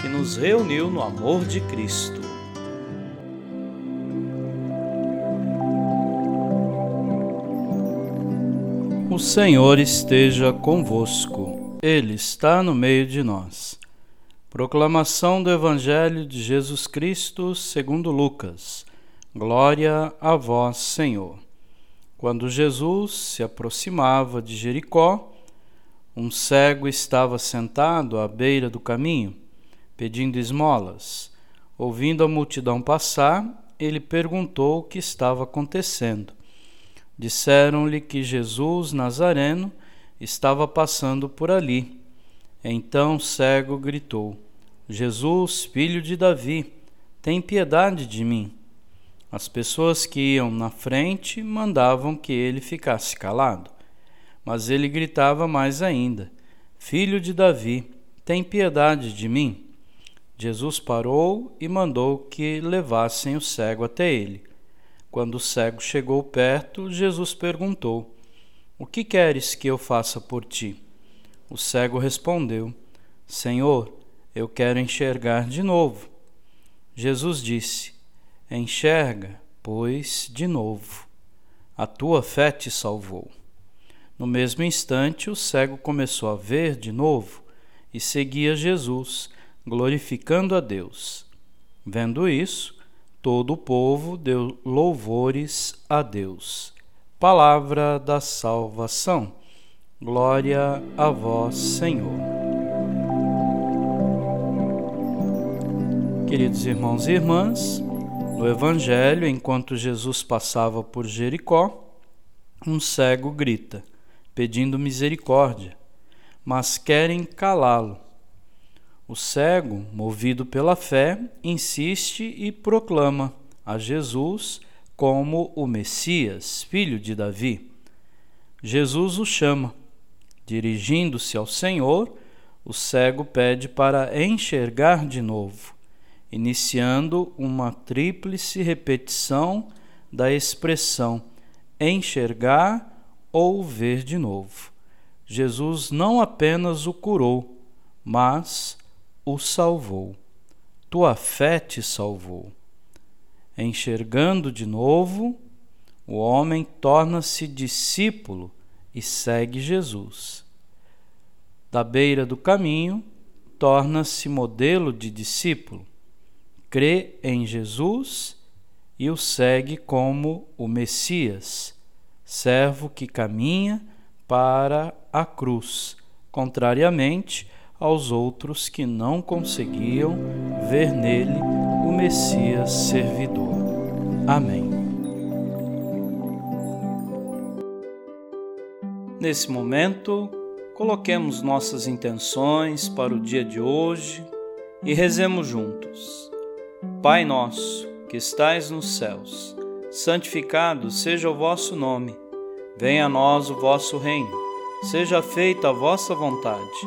que nos reuniu no amor de Cristo. O Senhor esteja convosco, Ele está no meio de nós. Proclamação do Evangelho de Jesus Cristo segundo Lucas. Glória a vós, Senhor. Quando Jesus se aproximava de Jericó, um cego estava sentado à beira do caminho, pedindo esmolas. Ouvindo a multidão passar, ele perguntou o que estava acontecendo. Disseram-lhe que Jesus Nazareno estava passando por ali. Então o cego gritou: Jesus, filho de Davi, tem piedade de mim. As pessoas que iam na frente mandavam que ele ficasse calado. Mas ele gritava mais ainda: Filho de Davi, tem piedade de mim. Jesus parou e mandou que levassem o cego até ele. Quando o cego chegou perto, Jesus perguntou: O que queres que eu faça por ti? O cego respondeu: Senhor, eu quero enxergar de novo. Jesus disse: Enxerga, pois, de novo. A tua fé te salvou. No mesmo instante, o cego começou a ver de novo e seguia Jesus, glorificando a Deus. Vendo isso, todo o povo deu louvores a Deus. Palavra da salvação. Glória a vós, Senhor. Queridos irmãos e irmãs, no Evangelho, enquanto Jesus passava por Jericó, um cego grita, pedindo misericórdia, mas querem calá-lo. O cego, movido pela fé, insiste e proclama a Jesus como o Messias, filho de Davi. Jesus o chama. Dirigindo-se ao Senhor, o cego pede para enxergar de novo iniciando uma tríplice repetição da expressão enxergar ou ver de novo. Jesus não apenas o curou, mas o salvou. Tua fé te salvou. Enxergando de novo, o homem torna-se discípulo e segue Jesus. Da beira do caminho, torna-se modelo de discípulo crê em Jesus e o segue como o Messias, servo que caminha para a cruz, contrariamente aos outros que não conseguiam ver nele o Messias servidor. Amém. Nesse momento, coloquemos nossas intenções para o dia de hoje e rezemos juntos. Pai nosso, que estais nos céus, santificado seja o vosso nome. Venha a nós o vosso reino. Seja feita a vossa vontade,